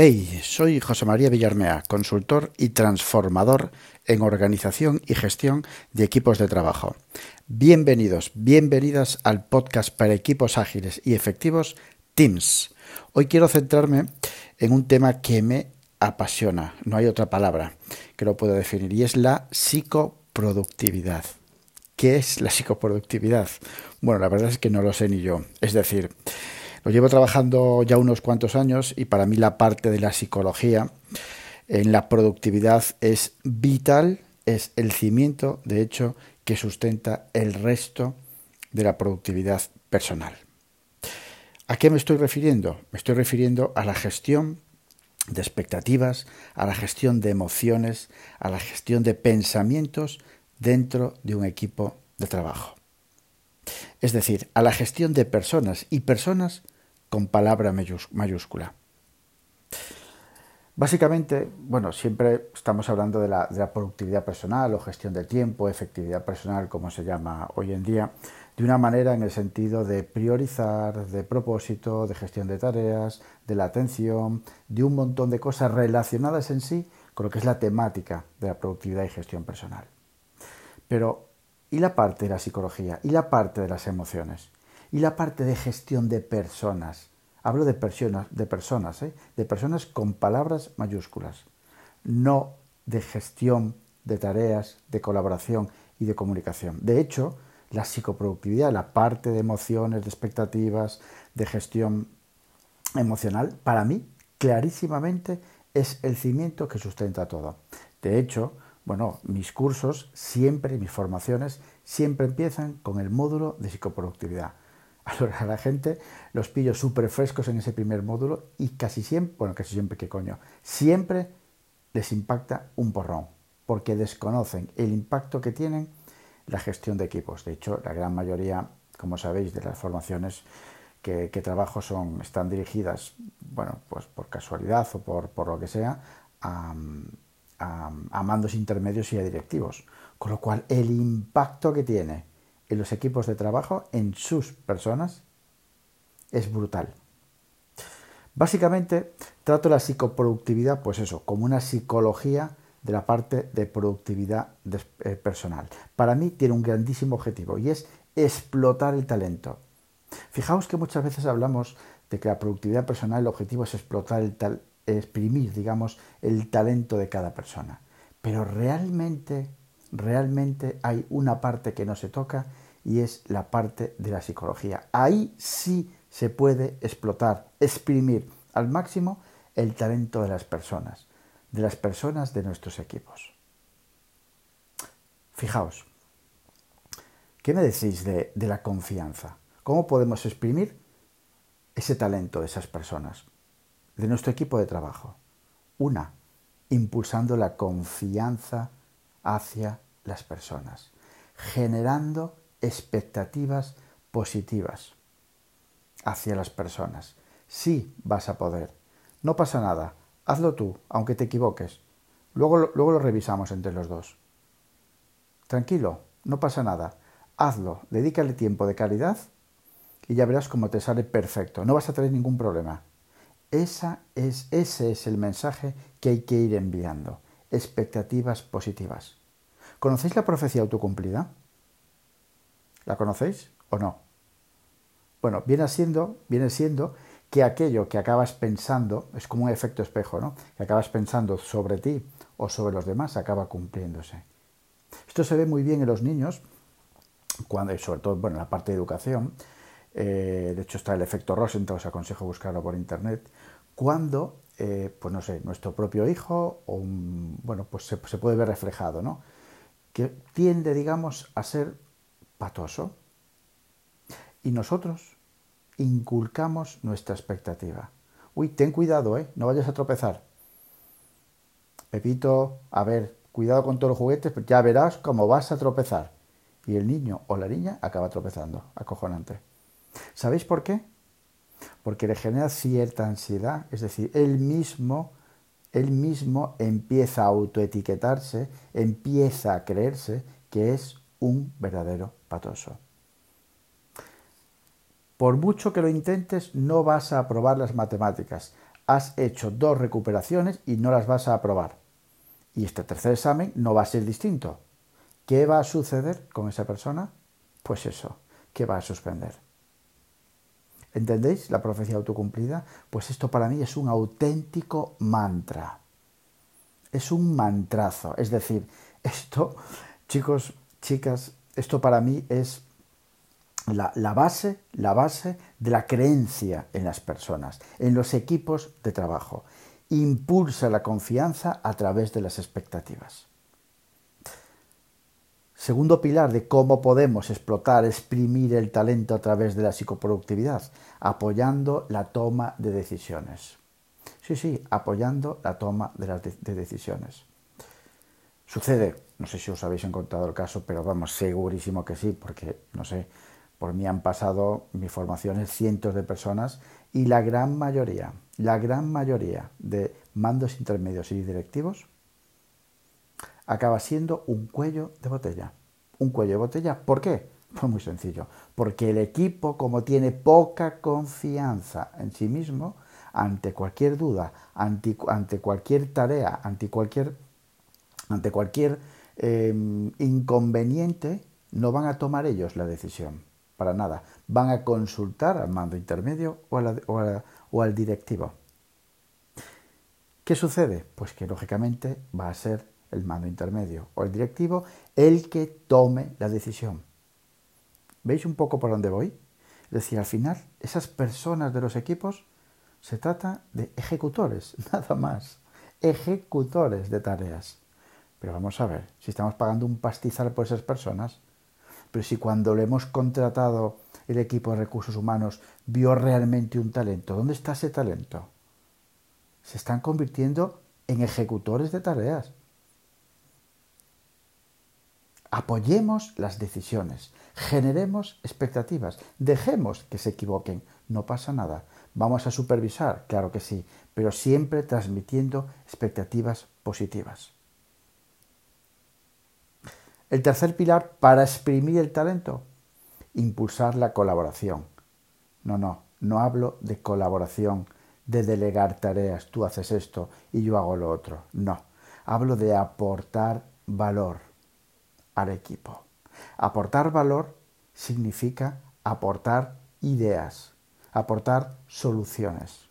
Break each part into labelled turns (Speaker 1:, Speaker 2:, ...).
Speaker 1: Hey, soy José María Villarmea, consultor y transformador en organización y gestión de equipos de trabajo. Bienvenidos, bienvenidas al podcast para equipos ágiles y efectivos Teams. Hoy quiero centrarme en un tema que me apasiona, no hay otra palabra que lo pueda definir, y es la psicoproductividad. ¿Qué es la psicoproductividad? Bueno, la verdad es que no lo sé ni yo. Es decir, lo llevo trabajando ya unos cuantos años y para mí la parte de la psicología en la productividad es vital, es el cimiento, de hecho, que sustenta el resto de la productividad personal. ¿A qué me estoy refiriendo? Me estoy refiriendo a la gestión de expectativas, a la gestión de emociones, a la gestión de pensamientos dentro de un equipo de trabajo. Es decir, a la gestión de personas y personas con palabra mayúscula. Básicamente, bueno, siempre estamos hablando de la, productividad personal o gestión del tiempo, efectividad personal, como se llama hoy en día, de una manera en el sentido de priorizar, de propósito, de gestión de tareas, de la atención, de un montón de cosas relacionadas en sí con lo que es la temática de la productividad y gestión personal. Pero, ¿y la parte de la psicología? ¿Y la parte de las emociones? ¿Y la parte de gestión de personas? Hablo de personas, de personas, ¿eh? de personas con palabras mayúsculas, no de gestión de tareas, de colaboración y de comunicación. De hecho, la psicoproductividad, la parte de emociones, de expectativas, de gestión emocional, para mí, clarísimamente, es el cimiento que sustenta todo. De hecho, bueno, mis cursos siempre, mis formaciones, siempre empiezan con el módulo de psicoproductividad a la gente los pillo súper frescos en ese primer módulo y casi siempre, bueno, casi siempre, ¿qué coño? Siempre les impacta un porrón, porque desconocen el impacto que tienen la gestión de equipos. De hecho, la gran mayoría, como sabéis, de las formaciones que, trabajo son, están dirigidas, bueno, pues por casualidad o por, por lo que sea, a, a mandos intermedios y a directivos. Con lo cual, el impacto que tiene en los equipos de trabajo, en sus personas, es brutal. Básicamente, trato la psicoproductividad, pues eso, como una psicología de la parte de productividad eh, personal. Para mí tiene un grandísimo objetivo y es explotar el talento. Fijaos que muchas veces hablamos de que la productividad personal, el objetivo es explotar el tal, exprimir, digamos, el talento de cada persona. Pero realmente realmente hay una parte que no se toca y es la parte de la psicología. Ahí sí se puede explotar, exprimir al máximo el talento de las personas, de las personas de nuestros equipos. Fijaos, ¿qué me decís de, de la confianza? ¿Cómo podemos exprimir ese talento de esas personas, de nuestro equipo de trabajo? Una, impulsando la confianza hacia las personas, generando expectativas positivas hacia las personas. Sí vas a poder. No pasa nada. Hazlo tú, aunque te equivoques. Luego, luego lo revisamos entre los dos. Tranquilo, no pasa nada. Hazlo, dedícale tiempo de calidad y ya verás cómo te sale perfecto. No vas a tener ningún problema. Esa es, ese es el mensaje que hay que ir enviando. Expectativas positivas. ¿Conocéis la profecía autocumplida? ¿La conocéis o no? Bueno, viene siendo, viene siendo que aquello que acabas pensando, es como un efecto espejo, ¿no? Que acabas pensando sobre ti o sobre los demás acaba cumpliéndose. Esto se ve muy bien en los niños, cuando, sobre todo bueno, en la parte de educación, eh, de hecho está el efecto Rosenthal, os aconsejo buscarlo por internet, cuando, eh, pues no sé, nuestro propio hijo, o bueno, pues se, se, puede ver reflejado, ¿no? que tiende, digamos, a ser patoso. Y nosotros inculcamos nuestra expectativa. Uy, ten cuidado, ¿eh? No vayas a tropezar. Pepito, a ver, cuidado con todos los juguetes, ya verás cómo vas a tropezar. Y el niño o la niña acaba tropezando, acojonante. ¿Sabéis por qué? Porque le genera cierta ansiedad, es decir, él mismo él mismo empieza a autoetiquetarse, empieza a creerse que es un verdadero patoso. Por mucho que lo intentes, no vas a aprobar las matemáticas. has hecho dos recuperaciones y no las vas a aprobar. Y este tercer examen no va a ser distinto. ¿Qué va a suceder con esa persona? Pues eso, que va a suspender. ¿Entendéis la profecía autocumplida? Pues esto para mí es un auténtico mantra. Es un mantrazo. Es decir, esto, chicos, chicas, esto para mí es la, la, base, la base de la creencia en las personas, en los equipos de trabajo. Impulsa la confianza a través de las expectativas. Segundo pilar de cómo podemos explotar, exprimir el talento a través de la psicoproductividad, apoyando la toma de decisiones. Sí, sí, apoyando la toma de, las de decisiones. Sucede, no sé si os habéis encontrado el caso, pero vamos, segurísimo que sí, porque, no sé, por mí han pasado mi formaciones cientos de personas y la gran mayoría, la gran mayoría de mandos intermedios y directivos acaba siendo un cuello de botella. Un cuello de botella, ¿por qué? Pues muy sencillo, porque el equipo, como tiene poca confianza en sí mismo, ante cualquier duda, ante, cualquier tarea, ante cualquier, ante cualquier em, inconveniente, no van a tomar ellos la decisión, para nada. Van a consultar al mando intermedio o, o al directivo. ¿Qué sucede? Pues que lógicamente va a ser el mando intermedio o el directivo, el que tome la decisión. ¿Veis un poco por dónde voy? Es decir, al final, esas personas de los equipos se trata de ejecutores, nada más. Ejecutores de tareas. Pero vamos a ver, si estamos pagando un pastizal por esas personas, pero si cuando le hemos contratado el equipo de recursos humanos vio realmente un talento, ¿dónde está ese talento? Se están convirtiendo en ejecutores de tareas. Apoyemos las decisiones, generemos expectativas, dejemos que se equivoquen, no pasa nada. Vamos a supervisar, claro que sí, pero siempre transmitiendo expectativas positivas. El tercer pilar para exprimir el talento, impulsar la colaboración. No, no, no hablo de colaboración, de delegar tareas, tú haces esto y yo hago lo otro. No, hablo de aportar valor al equipo. Aportar valor significa aportar ideas, aportar soluciones,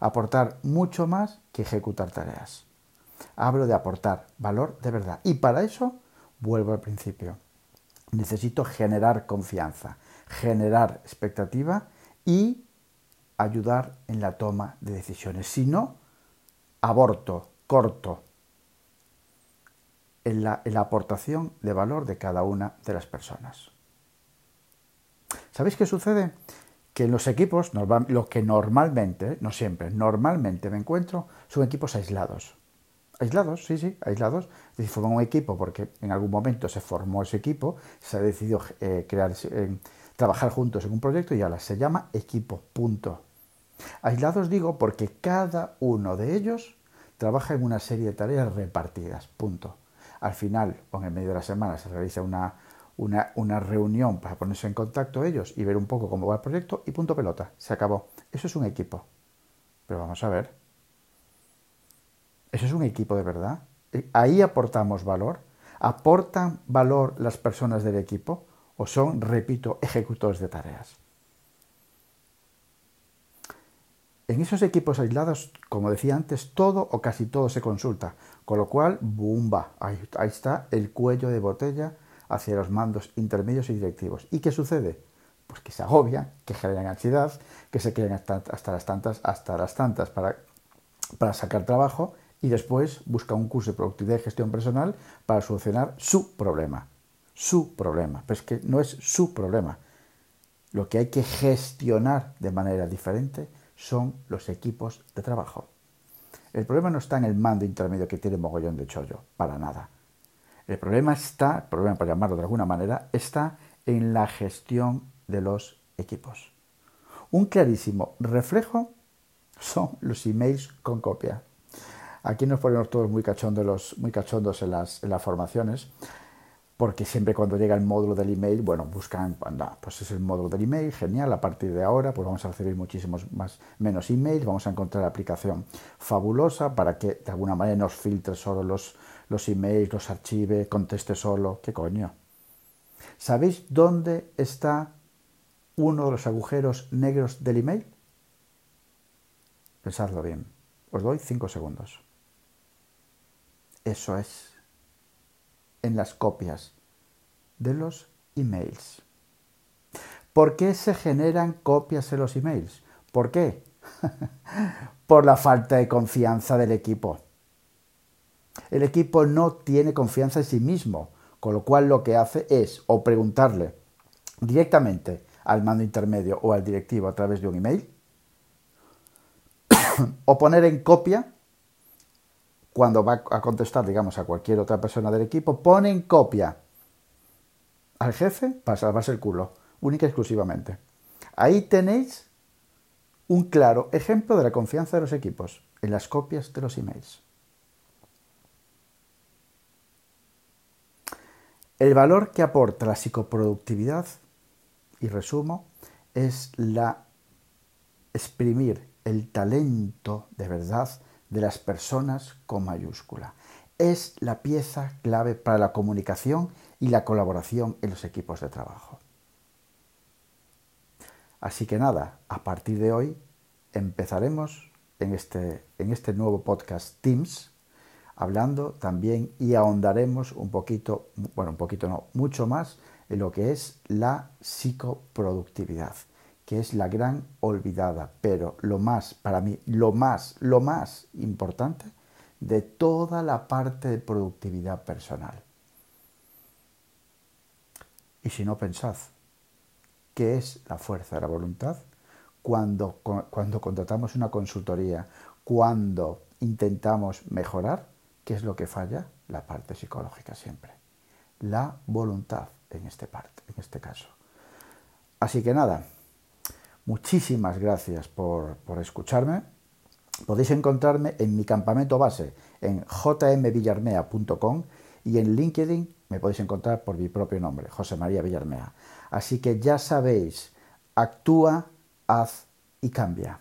Speaker 1: aportar mucho más que ejecutar tareas. Hablo de aportar valor de verdad. Y para eso, vuelvo al principio, necesito generar confianza, generar expectativa y ayudar en la toma de decisiones. Si no, aborto, corto, en la, aportación de valor de cada una de las personas. ¿Sabéis qué sucede? Que en los equipos, lo que normalmente, no siempre, normalmente me encuentro, son equipos aislados. Aislados, sí, sí, aislados. Es decir, forman un equipo porque en algún momento se formó ese equipo, se ha decidido eh, crear, trabajar juntos en un proyecto y ahora se llama equipo, punto. Aislados digo porque cada uno de ellos trabaja en una serie de tareas repartidas, punto al final o en el medio de la semana se realiza una, una, reunión para ponerse en contacto ellos y ver un poco cómo va el proyecto y punto pelota, se acabó. Eso es un equipo. Pero vamos a ver. ¿Eso es un equipo de verdad? Eh, ¿Ahí aportamos valor? ¿Aportan valor las personas del equipo? ¿O son, repito, ejecutores de tareas? En esos equipos aislados, como decía antes, todo o casi todo se consulta, con lo cual, ¡bumba! Ahí, ahí está el cuello de botella hacia los mandos intermedios y directivos. ¿Y qué sucede? Pues que se agobian, que generan ansiedad, que se queden hasta, las tantas, hasta las tantas para, para sacar trabajo y después busca un curso de productividad y gestión personal para solucionar su problema. Su problema. Pero es que no es su problema. Lo que hay que gestionar de manera diferente son los equipos de trabajo. El problema no está en el mando intermedio que tiene mogollón de chollo, para nada. El problema está, el problema por llamarlo de alguna manera, está en la gestión de los equipos. Un clarísimo reflejo son los emails con copia. Aquí nos ponemos todos muy cachondos, muy cachondos en, las, en las formaciones. Porque siempre cuando llega el módulo del email, bueno, buscan, anda, pues es el módulo del email, genial, a partir de ahora pues vamos a recibir muchísimos más, menos emails, vamos a encontrar la aplicación fabulosa para que de alguna manera nos filtre solo los, los emails, los archive, conteste solo, ¿qué coño? ¿Sabéis dónde está uno de los agujeros negros del email? Pensadlo bien, os doy cinco segundos. Eso es en las copias de los emails. ¿Por qué se generan copias en los emails? ¿Por qué? Por la falta de confianza del equipo. El equipo no tiene confianza en sí mismo, con lo cual lo que hace es o preguntarle directamente al mando intermedio o al directivo a través de un email, o poner en copia cuando va a contestar, digamos, a cualquier otra persona del equipo, pone en copia al jefe para salvarse el culo, única y exclusivamente. Ahí tenéis un claro ejemplo de la confianza de los equipos en las copias de los emails. El valor que aporta la psicoproductividad, y resumo, es la exprimir el talento de verdad de las personas con mayúscula. Es la pieza clave para la comunicación y la colaboración en los equipos de trabajo. Así que nada, a partir de hoy empezaremos en este, en este nuevo podcast Teams hablando también y ahondaremos un poquito, bueno, un poquito no, mucho más en lo que es la psicoproductividad que es la gran olvidada, pero lo más, para mí, lo más, lo más importante de toda la parte de productividad personal. Y si no pensad, ¿qué es la fuerza de la voluntad? Cuando, cuando contratamos una consultoría, cuando intentamos mejorar, ¿qué es lo que falla? La parte psicológica siempre. La voluntad en este, parte, en este caso. Así que nada, Muchísimas gracias por, escucharme. Podéis encontrarme en mi campamento base en jmvillarmea.com y en LinkedIn me podéis encontrar por mi propio nombre, José María Villarmea. Así que ya sabéis, actúa, haz y cambia.